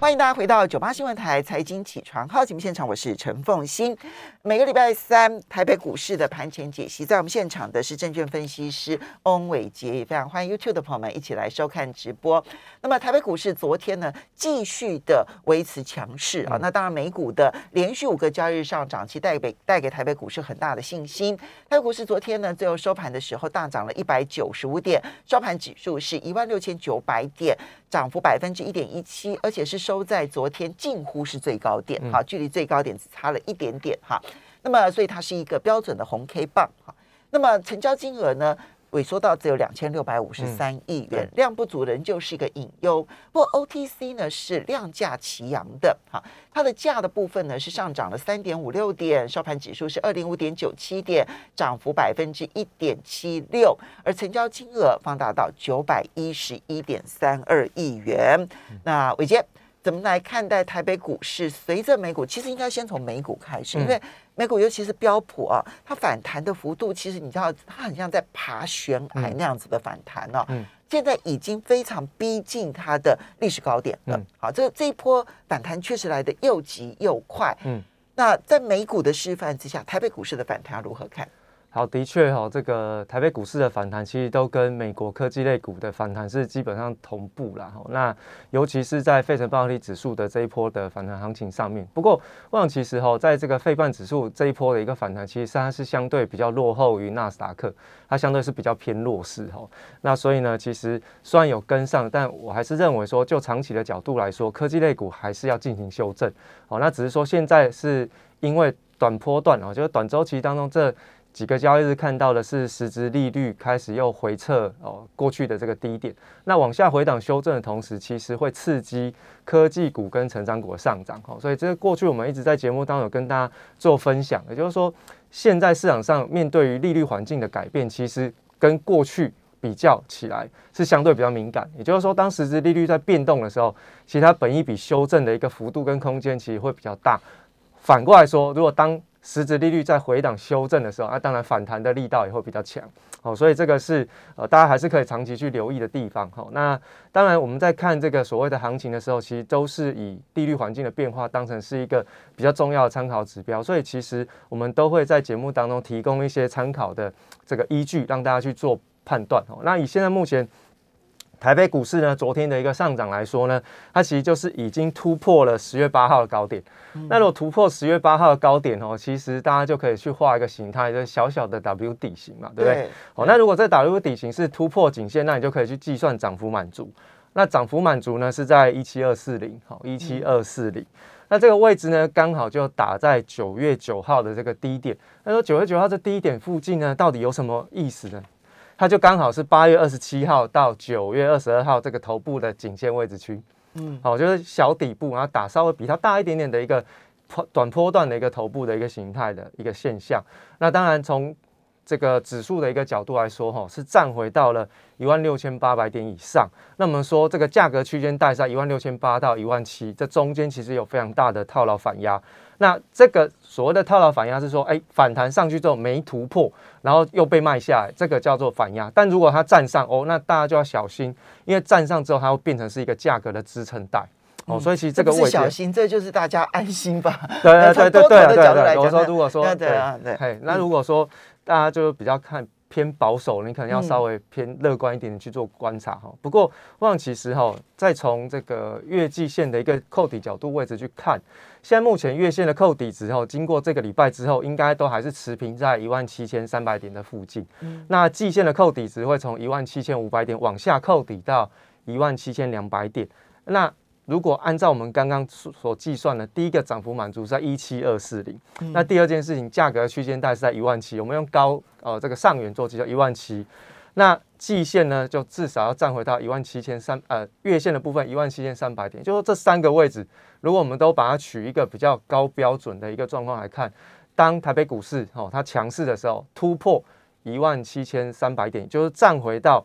欢迎大家回到九八新闻台财经起床号节目现场，我是陈凤欣。每个礼拜三台北股市的盘前解析，在我们现场的是证券分析师翁伟杰，也非常欢迎 YouTube 的朋友们一起来收看直播。那么台北股市昨天呢，继续的维持强势啊。那当然美股的连续五个交易日上涨，其带给带给台北股市很大的信心。台北股市昨天呢，最后收盘的时候大涨了一百九十五点，收盘指数是一万六千九百点，涨幅百分之一点一七，而且是收在昨天近乎是最高点，哈，距离最高点只差了一点点，哈。那么，所以它是一个标准的红 K 棒，哈。那么成交金额呢，萎缩到只有两千六百五十三亿元，量不足仍旧是一个隐忧。不过 OTC 呢是量价齐扬的，哈，它的价的部分呢是上涨了三点五六点，收盘指数是二零五点九七点，涨幅百分之一点七六，而成交金额放大到九百一十一点三二亿元。那伟杰。怎么来看待台北股市？随着美股，其实应该先从美股开始，因为美股尤其是标普啊，它反弹的幅度，其实你知道，它很像在爬悬崖那样子的反弹哦。嗯，现在已经非常逼近它的历史高点了。好，这这一波反弹确实来的又急又快。嗯，那在美股的示范之下，台北股市的反弹如何看？好，的确哈，这个台北股市的反弹其实都跟美国科技类股的反弹是基本上同步啦。哈，那尤其是在费城半导体指数的这一波的反弹行情上面。不过，我想其实哈，在这个费半指数这一波的一个反弹，其实它是相对比较落后于纳斯达克，它相对是比较偏弱势哈。那所以呢，其实虽然有跟上，但我还是认为说，就长期的角度来说，科技类股还是要进行修正。哦，那只是说现在是因为短波段哦，就是短周期当中这。几个交易日看到的是实质利率开始又回撤哦，过去的这个低点，那往下回档修正的同时，其实会刺激科技股跟成长股的上涨哦。所以这个过去我们一直在节目当中有跟大家做分享，也就是说，现在市场上面对于利率环境的改变，其实跟过去比较起来是相对比较敏感。也就是说，当实质利率在变动的时候，其实它本一笔修正的一个幅度跟空间其实会比较大。反过来说，如果当实质利率在回档修正的时候，那当然反弹的力道也会比较强，好，所以这个是呃大家还是可以长期去留意的地方，好，那当然我们在看这个所谓的行情的时候，其实都是以利率环境的变化当成是一个比较重要的参考指标，所以其实我们都会在节目当中提供一些参考的这个依据，让大家去做判断，哦，那以现在目前。台北股市呢，昨天的一个上涨来说呢，它其实就是已经突破了十月八号的高点。那如果突破十月八号的高点哦，其实大家就可以去画一个形态，就是小小的 W 底型嘛，对不对？哦，那如果这 W 底型是突破颈线，那你就可以去计算涨幅满足。那涨幅满足呢是在一七二四零，好，一七二四零。那这个位置呢，刚好就打在九月九号的这个低点。那说九月九号这低点附近呢，到底有什么意思呢？它就刚好是八月二十七号到九月二十二号这个头部的颈线位置区，嗯，好，就是小底部，然后打稍微比它大一点点的一个坡短波段的一个头部的一个形态的一个现象。那当然从这个指数的一个角度来说，哈，是站回到了一万六千八百点以上。那我们说这个价格区间带在一万六千八到一万七，这中间其实有非常大的套牢反压。那这个所谓的套牢反压是说，哎，反弹上去之后没突破，然后又被卖下来，这个叫做反压。但如果它站上哦，那大家就要小心，因为站上之后它会变成是一个价格的支撑带哦。所以其实这个位置小心，这就是大家安心吧。对对对对对对。我说如果说对对对，那如果说大家就比较看。偏保守，你可能要稍微偏乐观一点去做观察哈。不过，我想其实哈，再从这个月季线的一个扣底角度位置去看，现在目前月线的扣底值后，经过这个礼拜之后，应该都还是持平在一万七千三百点的附近。那季线的扣底值会从一万七千五百点往下扣底到一万七千两百点。那如果按照我们刚刚所计算的，第一个涨幅满足在一七二四零，那第二件事情，价格区间带是在一万七，我们用高呃这个上缘做计算一万七，那季线呢就至少要站回到一万七千三呃月线的部分一万七千三百点，就说这三个位置，如果我们都把它取一个比较高标准的一个状况来看，当台北股市哦它强势的时候，突破一万七千三百点，就是站回到。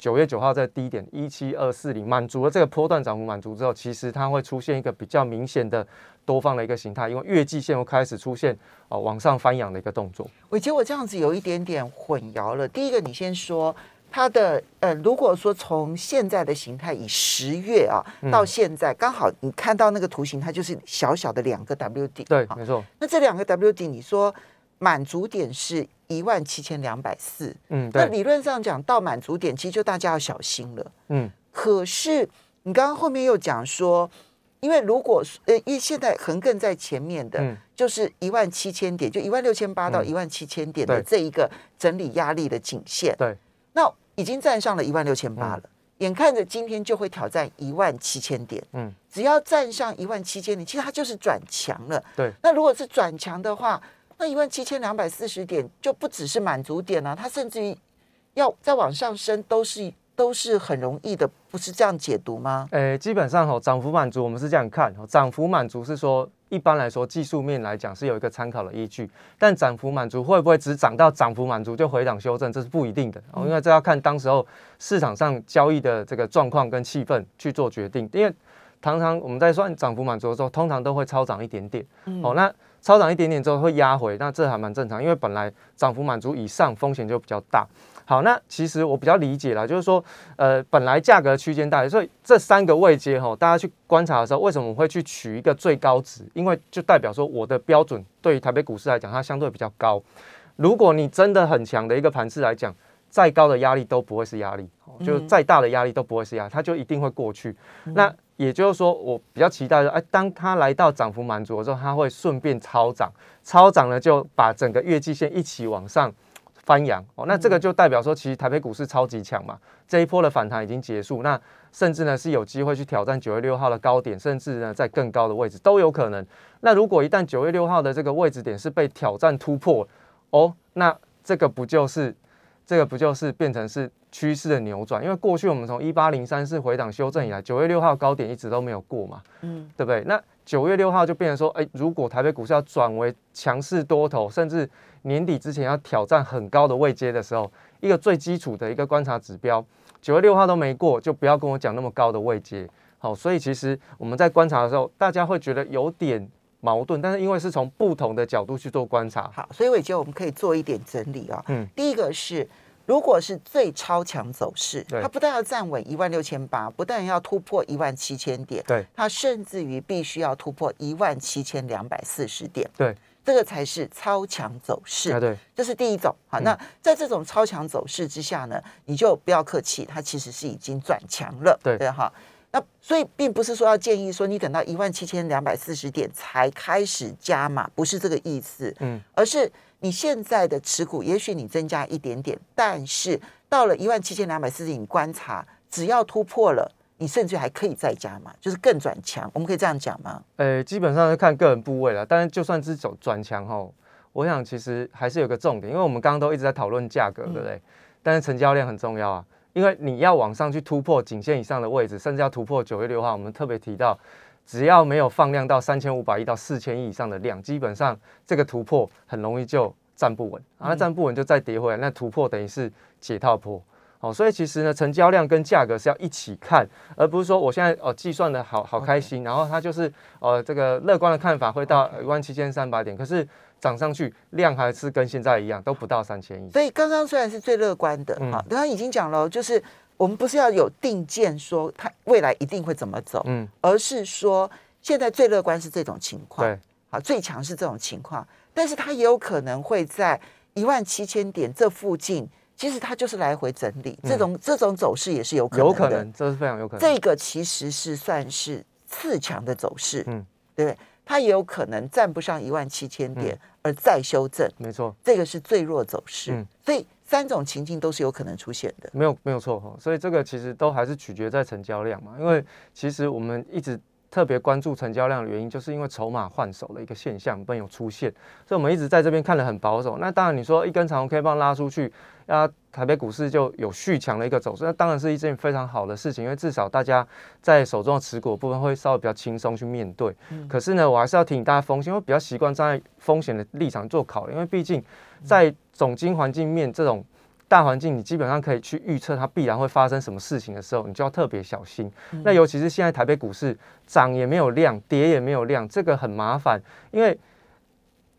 九月九号在低点一七二四零满足了这个波段涨幅满足之后，其实它会出现一个比较明显的多方的一个形态，因为月季线又开始出现哦往上翻扬的一个动作。我觉得我这样子有一点点混淆了。第一个，你先说它的呃，如果说从现在的形态以十月啊嗯到现在，刚好你看到那个图形，它就是小小的两个 W 底。对，好没错，那这两个 W 底，你说满足点是一万七千两百四，嗯，那理论上讲到满足点，其实就大家要小心了。嗯，可是你刚刚后面又讲说，因为如果呃，因为现在横亘在前面的，嗯。就是一万七千点，就一万六千八到嗯。一万七千点的对。这一个整理压力的颈线，对，那已经站上了一万六千八嗯。了。眼看着今天就会挑战一万七千点，嗯，只要站上一万七千点，其实它就是转强了。对，那如果是转强的话，那一万七千两百四十点就不只是满足点了、它甚至于要再往上升，都是都是很容易的，不是这样解读吗？诶，基本上哦，涨幅满足我们是这样看，哦，涨幅满足是说一般来说技术面来讲是有一个参考的依据，但涨幅满足会不会只涨到涨幅满足就回档修正，这是不一定的。哦，因为这要看当时候市场上交易的这个状况跟气氛去做决定，因为常常我们在算涨幅满足的时候，通常都会超涨一点点，哦，那超涨一点点之后会压回，那这还蛮正常，因为本来涨幅满足以上风险就比较大。好，那其实我比较理解啦，就是说，呃，本来价格区间大，所以这三个位阶哈，大家去观察的时候，为什么我会去取一个最高值？因为就代表说我的标准对于台北股市来讲，它相对比较高。如果你真的很强的一个盘势来讲，再高的压力都不会是压力，就再大的压力都不会是压，它就一定会过去。那也就是说，我比较期待的，哎，当它来到涨幅满足的时候，它会顺便超涨，超涨呢就把整个月季线一起往上翻扬哦。那这个就代表说，其实台北股市超级强嘛，这一波的反弹已经结束，那甚至呢是有机会去挑战九月六号的高点，甚至呢在更高的位置都有可能。那如果一旦九月六号的这个位置点是被挑战突破，哦，那这个不就是这个不就是变成是趋势的扭转？因为过去我们从一八零三四回档修正以来，九月六号高点一直都没有过嘛，嗯，对不对？那九月六号就变成说，哎，如果台北股市要转为强势多头，甚至年底之前要挑战很高的位阶的时候，一个最基础的一个观察指标，九月六号都没过，就不要跟我讲那么高的位阶。好，所以其实我们在观察的时候，大家会觉得有点矛盾，但是因为是从不同的角度去做观察，好，所以我觉得我们可以做一点整理啊、嗯第一个是，如果是最超强走势，它不但要站稳一万六千八，不但要突破一万七千点，对。它甚至于必须要突破一万七千两百四十点，对，这个才是超强走势。啊对，这是第一种。好，嗯。那在这种超强走势之下呢，你就不要客气，它其实是已经转强了，对。对哈。那所以并不是说要建议说你等到一万七千两百四十点才开始加码，不是这个意思，嗯，而是你现在的持股，也许你增加一点点，但是到了一万七千两百四十，你观察只要突破了，你甚至还可以再加码，就是更转强。我们可以这样讲吗？呃，基本上是看个人部位了，但是就算是走转强后，我想其实还是有个重点，因为我们刚刚都一直在讨论价格，对不对？但是成交量很重要啊，因为你要往上去突破颈线以上的位置，甚至要突破九月六号，我们特别提到，只要没有放量到三千五百亿到四千亿以上的量，基本上这个突破很容易就站不稳，啊，那站不稳就再跌回来，那突破等于是解套破。好，所以其实呢，成交量跟价格是要一起看，而不是说我现在哦计算的好好开心，然后它就是呃这个乐观的看法会到一万七千三百点，可是涨上去量还是跟现在一样，都不到三千亿。所以刚刚虽然是最乐观的，嗯。哈、刚刚已经讲了，就是我们不是要有定见说它未来一定会怎么走，嗯，而是说现在最乐观是这种情况，对，好，最强是这种情况，但是它也有可能会在一万七千点这附近，其实它就是来回整理，这种这种走势也是有可能有可能，这是非常有可能。这个其实是算是次强的走势，嗯，对不对？它也有可能站不上一万七千点，而再修正，没错，这个是最弱走势。嗯所以三种情境都是有可能出现的。没有没有错哈，所以这个其实都还是取决在成交量嘛，因为其实我们一直特别关注成交量的原因，就是因为筹码换手的一个现象没有出现，所以我们一直在这边看得很保守。那当然你说一根长红 K 棒拉出去，那台北股市就有续强的一个走势，那当然是一件非常好的事情，因为至少大家在手中的持股的部分会稍微比较轻松去面对。可是呢，我还是要提醒大家风险，我比较习惯站在风险的立场做考虑，因为毕竟在总经环境面这种大环境，你基本上可以去预测它必然会发生什么事情的时候，你就要特别小心。那尤其是现在台北股市涨也没有量，跌也没有量，这个很麻烦，因为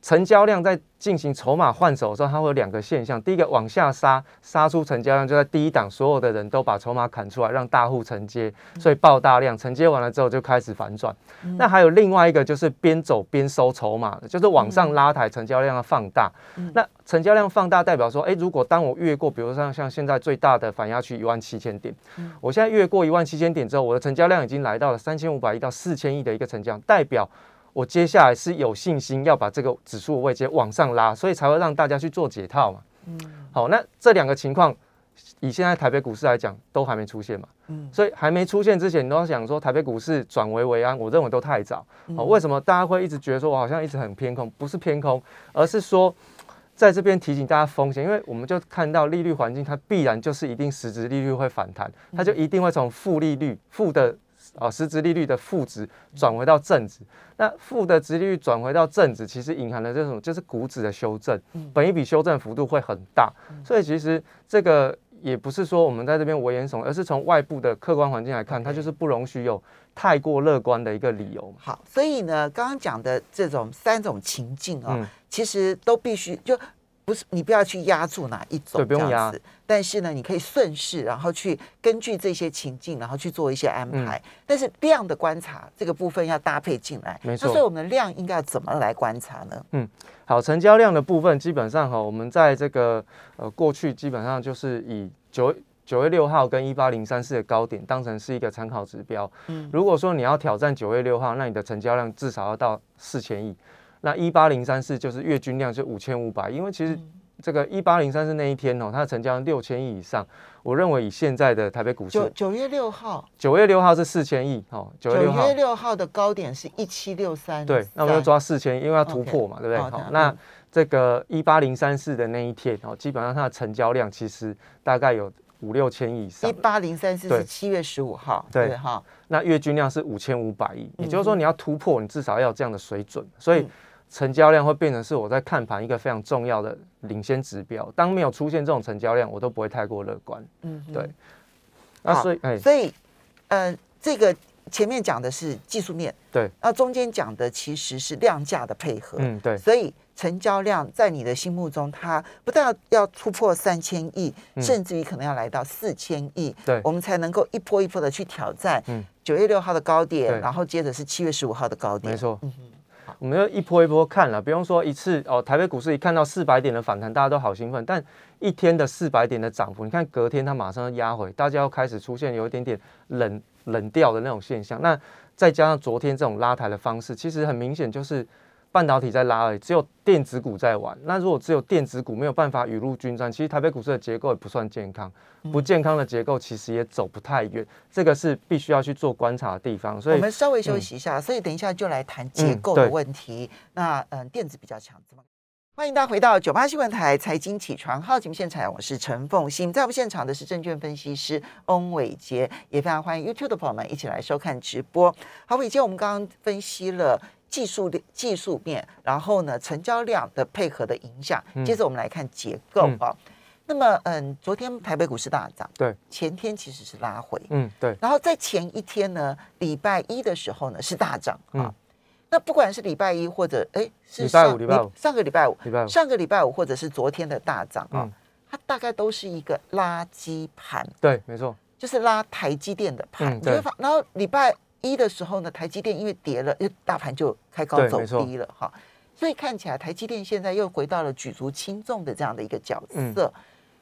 成交量在进行筹码换手的时候，它会有两个现象。第一个往下杀，杀出成交量就在第一档，所有的人都把筹码砍出来，让大户承接，所以爆大量。承接完了之后就开始反转。那还有另外一个就是边走边收筹码的，就是往上拉抬，成交量要放大。那成交量放大代表说，哎，如果当我越过，比如像像现在最大的反压区一万七千点，我现在越过一万七千点之后，我的成交量已经来到了三千五百亿到四千亿的一个成交量，代表。我接下来是有信心要把这个指数的位阶往上拉，所以才会让大家去做解套嘛。嗯，好，那这两个情况，以现在台北股市来讲，都还没出现嘛。嗯，所以还没出现之前，你都要想说台北股市转危为安，我认为都太早。好，为什么大家会一直觉得说我好像一直很偏空？不是偏空，而是说在这边提醒大家风险，因为我们就看到利率环境，它必然就是一定实质利率会反弹，它就一定会从负利率负的。啊，实质利率的负值转回到正值，那负的值利率转回到正值，其实隐含了这种就是股指的修正，本一笔修正幅度会很大，所以其实这个也不是说我们在这边危言耸，而是从外部的客观环境来看，它就是不容许有太过乐观的一个理由。好，所以呢，刚刚讲的这种三种情境啊，其实都必须就。不是你不要去压住哪一种这样子，但是呢，你可以顺势，然后去根据这些情境，然后去做一些安排。但是量的观察这个部分要搭配进来，没错。所以我们的量应该要怎么来观察呢？嗯，好，成交量的部分基本上哈，我们在这个呃过去基本上就是以九九月六号跟一八零三四的高点当成是一个参考指标。嗯，如果说你要挑战九月六号，那你的成交量至少要到四千亿。那一八零三四就是月均量是五千五百，因为其实这个一八零三四那一天哦，它的成交量六千亿以上。我认为以现在的台北股市，九九月六号，九月六号是四千亿哦，九月六号的高点是一七六三，对，那我们就抓四千，因为要突破嘛，对不对？好，那这个一八零三四的那一天哦，基本上它的成交量其实大概有五六千亿以上。一八零三四是七月十五号，对哈，那月均量是五千五百亿，也就是说你要突破，你至少要这样的水准，所以。成交量会变成是我在看盘一个非常重要的领先指标。当没有出现这种成交量，我都不会太过乐观。嗯，对。那所以，所以，呃，这个前面讲的是技术面，对。那中间讲的其实是量价的配合。嗯，对。所以成交量在你的心目中，它不但要要突破三千亿，甚至于可能要来到四千亿，对，我们才能够一波一波的去挑战。嗯，九月六号的高点，然后接着是七月十五号的高点。没错。嗯哼。我们要一波一波看了，不用说一次哦。台北股市一看到四百点的反弹，大家都好兴奋。但一天的四百点的涨幅，你看隔天它马上压回，大家要开始出现有一点点冷冷掉的那种现象。那再加上昨天这种拉抬的方式，其实很明显就是。半导体在拉而已，只有电子股在玩。那如果只有电子股没有办法雨露均沾，其实台北股市的结构也不算健康，不健康的结构其实也走不太远。这个是必须要去做观察的地方。所以，我们稍微休息一下。所以，等一下就来谈结构的问题。那嗯，电子比较强？欢迎大家回到九八新闻台财经起床号节目现场，我是陈凤欣。在我们现场的是证券分析师翁伟杰，也非常欢迎 YouTube 的朋友们一起来收看直播。好，伟杰，我们刚刚分析了。技术技术面，然后呢，成交量的配合的影响。接着我们来看结构啊。那么，嗯，昨天台北股市大涨，对，前天其实是拉回，嗯，对。然后在前一天呢，礼拜一的时候呢是大涨啊。那不管是礼拜一或者哎，礼拜五、礼拜五、上个礼拜五、礼拜五、上个礼拜五或者是昨天的大涨啊，它大概都是一个垃圾盘，对，没错，就是拉台积电的盘。对。然后礼拜。一的时候呢，台积电因为跌了，大盘就开高走低了哈，所以看起来台积电现在又回到了举足轻重的这样的一个角色。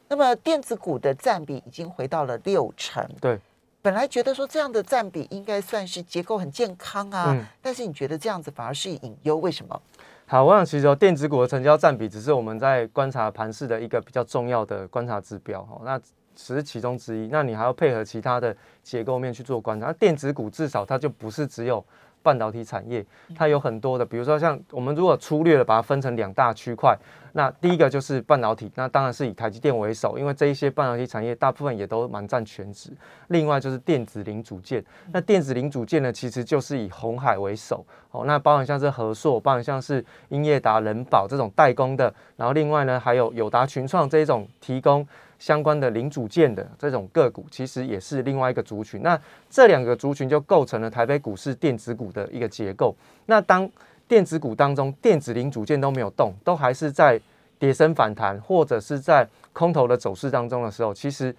那么电子股的占比已经回到了六成。对，本来觉得说这样的占比应该算是结构很健康啊，但是你觉得这样子反而是隐忧，为什么？好，我想其实电子股的成交占比只是我们在观察盘市的一个比较重要的观察指标哈。那只是其中之一，那你还要配合其他的结构面去做观察。那电子股至少它就不是只有半导体产业，它有很多的，比如说像我们如果粗略的把它分成两大区块，那第一个就是半导体，那当然是以台积电为首，因为这一些半导体产业大部分也都蛮占全值。另外就是电子零组件，那电子零组件呢，其实就是以红海为首，哦，那包含像是和硕，包含像是英业达、人保这种代工的，然后另外呢还有友达群创这一种提供。相关的零组件的这种个股，其实也是另外一个族群。那这两个族群就构成了台北股市电子股的一个结构。那当电子股当中电子零组件都没有动，都还是在跌升反弹或者是在空头的走势当中的时候，其实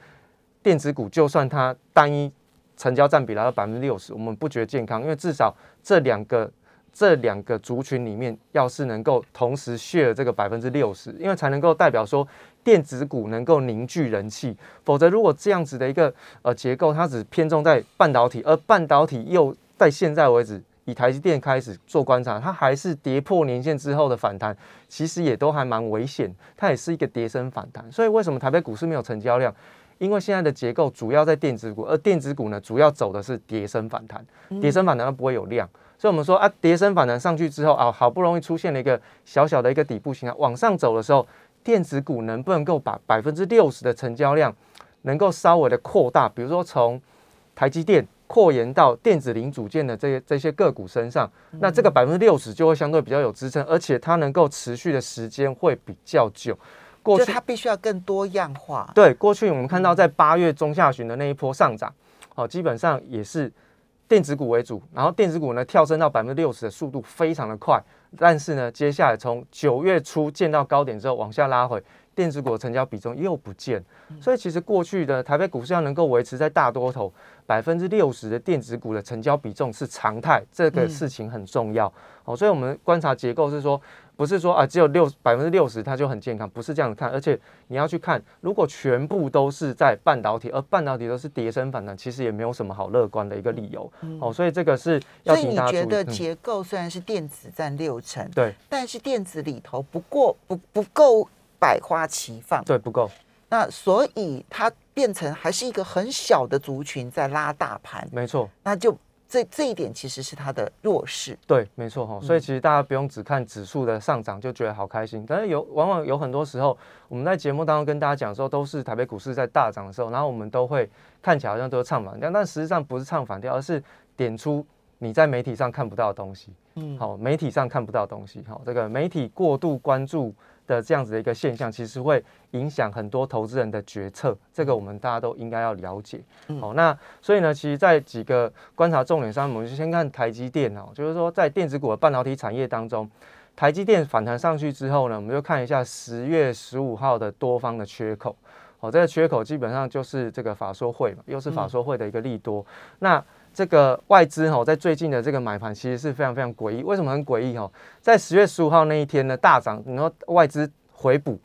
电子股就算它单一成交占比来到百分之六十，我们不觉得健康，因为至少这两个这两个族群里面，要是能够同时 share 这个百分之六十，因为才能够代表说电子股能够凝聚人气，否则如果这样子的一个呃结构，它只偏重在半导体，而半导体又在现在为止。以台积电开始做观察，它还是跌破年线之后的反弹，其实也都还蛮危险，它也是一个跌升反弹。所以为什么台北股市没有成交量？因为现在的结构主要在电子股，而电子股呢，主要走的是跌升反弹，跌升反弹它不会有量。所以我们说啊，跌升反弹上去之后啊，好不容易出现了一个小小的一个底部形态，往上走的时候，电子股能不能够把百分之六十的成交量能够稍微的扩大？比如说从台积电。扩延到电子零组件的这些这些个股身上，那这个百分之六十就会相对比较有支撑，而且它能够持续的时间会比较久。过去它必须要更多样化。对，过去我们看到在八月中下旬的那一波上涨，哦，基本上也是电子股为主，然后电子股呢跳升到百分之六十的速度非常的快，但是呢，接下来从九月初见到高点之后往下拉回。电子股的成交比重又不见，所以其实过去的台北股市要能够维持在大多头百分之六十的电子股的成交比重是常态，这个事情很重要哦。所以我们观察结构是说，不是说啊只有六百分之六十它就很健康，不是这样看。而且你要去看，如果全部都是在半导体，而半导体都是跌升反弹，其实也没有什么好乐观的一个理由哦。所以这个是要所以你觉得结构虽然是电子占六成，对，但是电子里头不过不不够。百花齐放，对不够，那所以它变成还是一个很小的族群在拉大盘，没错，那就这这一点其实是它的弱势，对，没错哈，所以其实大家不用只看指数的上涨就觉得好开心，但是有往往有很多时候我们在节目当中跟大家讲的时候都是台北股市在大涨的时候，然后我们都会看起来好像都是唱反调，但实际上不是唱反调，而是点出你在媒体上看不到的东西，嗯，好，媒体上看不到东西，好，这个媒体过度关注。的这样子的一个现象，其实会影响很多投资人的决策，这个我们大家都应该要了解。好，那所以呢，其实，在几个观察重点上，我们就先看台积电哦，就是说在电子股的半导体产业当中，台积电反弹上去之后呢，我们就看一下十月十五号的多方的缺口。好，这个缺口基本上就是这个法说会嘛，又是法说会的一个利多。那这个外资哈，在最近的这个买盘其实是非常非常诡异。为什么很诡异哈？在十月十五号那一天呢，大涨，然后外资回补，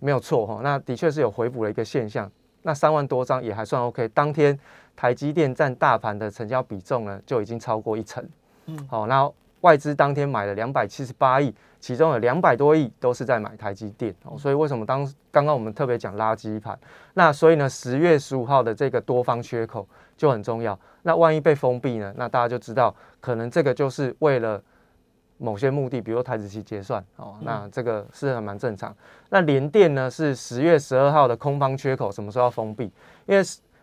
没有错哈。那的确是有回补的一个现象。那三万多张也还算 OK。当天台积电占大盘的成交比重呢，就已经超过一成。嗯，好，那外资当天买了两百七十八亿，其中有两百多亿都是在买台积电。哦，所以为什么当刚刚我们特别讲垃圾盘？那所以呢，十月十五号的这个多方缺口就很重要。那万一被封闭呢？那大家就知道，可能这个就是为了某些目的，比如台子期结算哦。那这个是蛮正常。那联电呢是十月十二号的空方缺口，什么时候要封闭？因为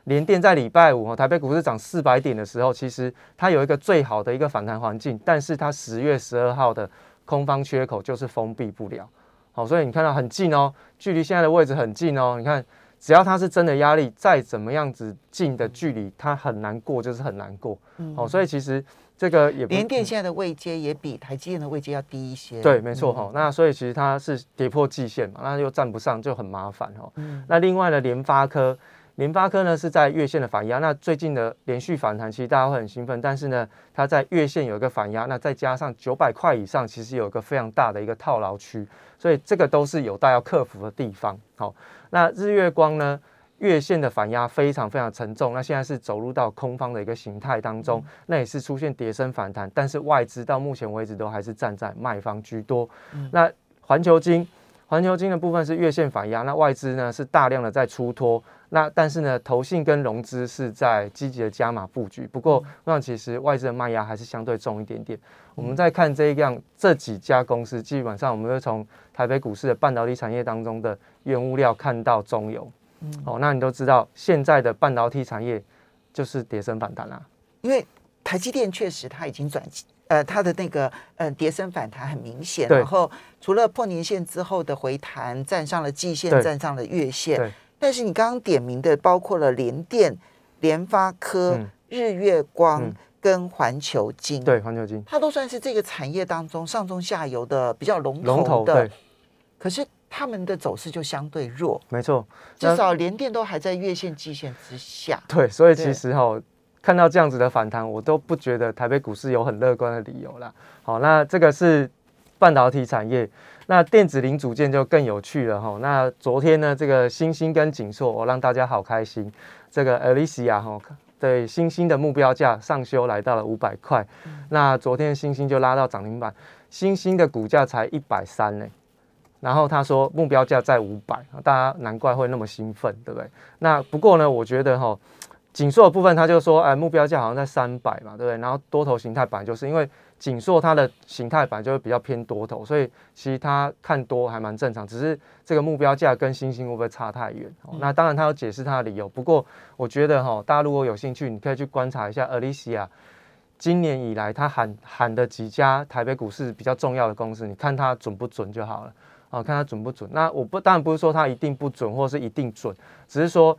联电在礼拜五哦，台北股市涨四百点的时候，其实它有一个最好的一个反弹环境，但是它十月十二号的空方缺口就是封闭不了。好，所以你看到很近哦，距离现在的位置很近哦，你看。只要它是真的压力，再怎么样子近的距离，它很难过，就是很难过。好，所以其实这个也联电现在的位阶也比台积电的位阶要低一些。对，没错哈。那所以其实它是跌破季线嘛，那又站不上，就很麻烦哈。那另外呢，联发科，联发科呢是在月线的反压，那最近的连续反弹，其实大家会很兴奋。但是呢，它在月线有一个反压，那再加上九百块以上，其实有一个非常大的一个套牢区，所以这个都是有待要克服的地方。好。那日月光呢？月线的反压非常非常沉重，那现在是走入到空方的一个形态当中，那也是出现跌升反弹，但是外资到目前为止都还是站在卖方居多。那环球金，环球金的部分是月线反压，那外资呢是大量的在出脱，那但是呢投信跟融资是在积极的加码布局，不过那其实外资的卖压还是相对重一点点。我们再看这样这几家公司，基本上我们会从台北股市的半导体产业当中的原物料看到中游，嗯，哦，那你都知道现在的半导体产业就是跌升反弹啦。因为台积电确实它已经转，呃，它的那个呃跌升反弹很明显，然后除了破年线之后的回弹，站上了季线，站上了月线，但是你刚刚点名的包括了联电、联发科、日月光。跟环球金，对，环球金，它都算是这个产业当中上中下游的比较龙龙头头的对，，可是他们的走势就相对弱，没错，至少连电都还在月线、季线之下。对，所以其实哈、看到这样子的反弹，我都不觉得台北股市有很乐观的理由啦。好，那这个是半导体产业，那电子零组件就更有趣了哈。那昨天呢，这个星星跟景硕，我、让大家好开心。这个 Alicia 哈，对星星的目标价上修来到了五百块，那昨天星星就拉到涨停板，星星的股价才一百三呢。然后他说目标价在五百，大家难怪会那么兴奋，对不对？那不过呢，我觉得哈，锦硕的部分他就说，哎，目标价好像在三百嘛，对不对？然后多头形态本来就是因为锦硕它的形态本来就会比较偏多头，所以其实他看多还蛮正常，只是这个目标价跟星星会不会差太远？哦那当然他有解释他的理由，不过我觉得哈，大家如果有兴趣，你可以去观察一下 Alicia。今年以来，他喊喊的几家台北股市比较重要的公司，你看它准不准就好了。哦，看它准不准。那我不当然不是说它一定不准，或是一定准，只是说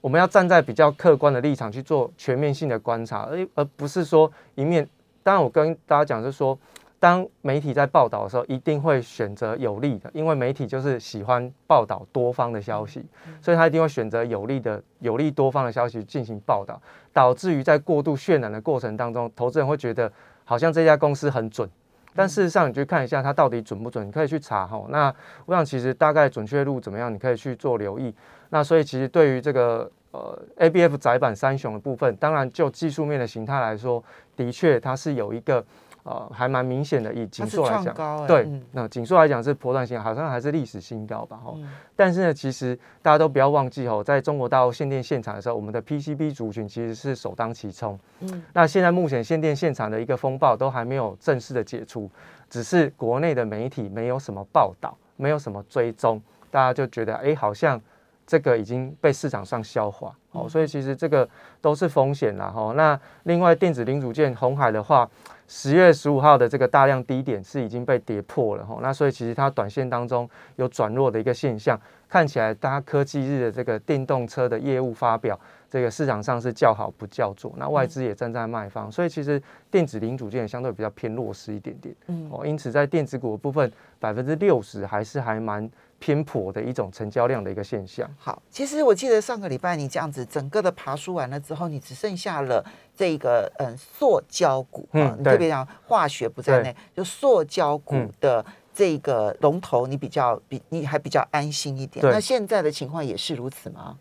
我们要站在比较客观的立场去做全面性的观察，而而不是说一面。当然，我跟大家讲是说，当媒体在报道的时候，一定会选择有利的，因为媒体就是喜欢报道多方的消息，所以他一定会选择有利的、有利多方的消息进行报道，导致于在过度渲染的过程当中，投资人会觉得好像这家公司很准。但事实上，你去看一下它到底准不准，你可以去查哈。那我想其实大概准确度怎么样，你可以去做留意。那所以其实对于这个呃 ABF 窄板三雄的部分，当然就技术面的形态来说，的确它是有一个呃还蛮明显的，以紧缩来讲，欸，对嗯，那紧缩来讲是波段性，好像还是历史新高吧哈。嗯但是呢，其实大家都不要忘记哦，在中国大陆限电现场的时候，我们的 PCB 族群其实是首当其冲。嗯那现在目前限电现场的一个风暴都还没有正式的解除，只是国内的媒体没有什么报道，没有什么追踪，大家就觉得哎，好像这个已经被市场上消化哦，所以其实这个都是风险啦哈、哦。那另外电子零组件红海的话，十月十五号的这个大量低点是已经被跌破了哈、哦，那所以其实它短线当中有转弱的一个现象，看起来大家科技日的这个电动车的业务发表。这个市场上是叫好不叫座，那外资也站在卖方，所以其实电子零组件相对比较偏弱势一点点。嗯哦，因此在电子股的部分，百分之六十还是还蛮偏颇的一种成交量的一个现象。好，其实我记得上个礼拜你这样子整个的爬梳完了之后，你只剩下了这个嗯塑胶股啊，嗯你特别讲化学不在内，就塑胶股嗯的这个龙头，你比较比你还比较安心一点。那现在的情况也是如此吗？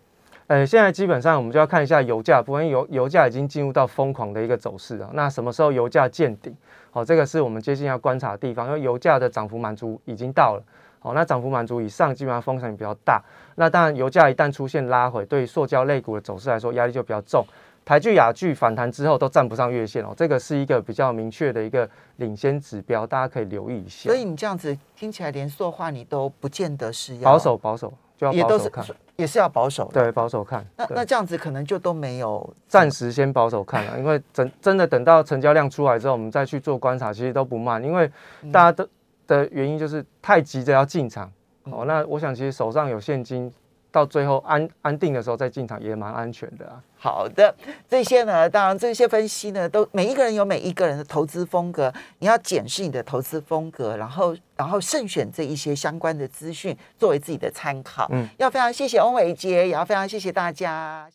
呃，现在基本上我们就要看一下油价部分，因为油油价已经进入到疯狂的一个走势啊。那什么时候油价见顶？好、这个是我们接近要观察的地方，因为油价的涨幅满足已经到了。好、那涨幅满足以上，基本上风险比较大。那当然，油价一旦出现拉回，对于塑胶类股的走势来说，压力就比较重。台剧、雅剧反弹之后都站不上月线哦，这个是一个比较明确的一个领先指标，大家可以留意一下所。以你这样子听起来连塑化你都不见得是要保，守保守就也都是要保守看，也是要保守的。对，保守看。那那这样子可能就都没有暂时先保守看了，因为真真的等到成交量出来之后，我们再去做观察，其实都不慢。因为大家的的原因就是太急着要进场，哦，那我想其实手上有现金，到最后安安定的时候再进场也蛮安全的啊。好的，这些呢，当然这些分析呢，都每一个人有每一个人的投资风格，你要检视你的投资风格，然后然后慎选这一些相关的资讯作为自己的参考。嗯，要非常谢谢翁伟杰，也要非常谢谢大家。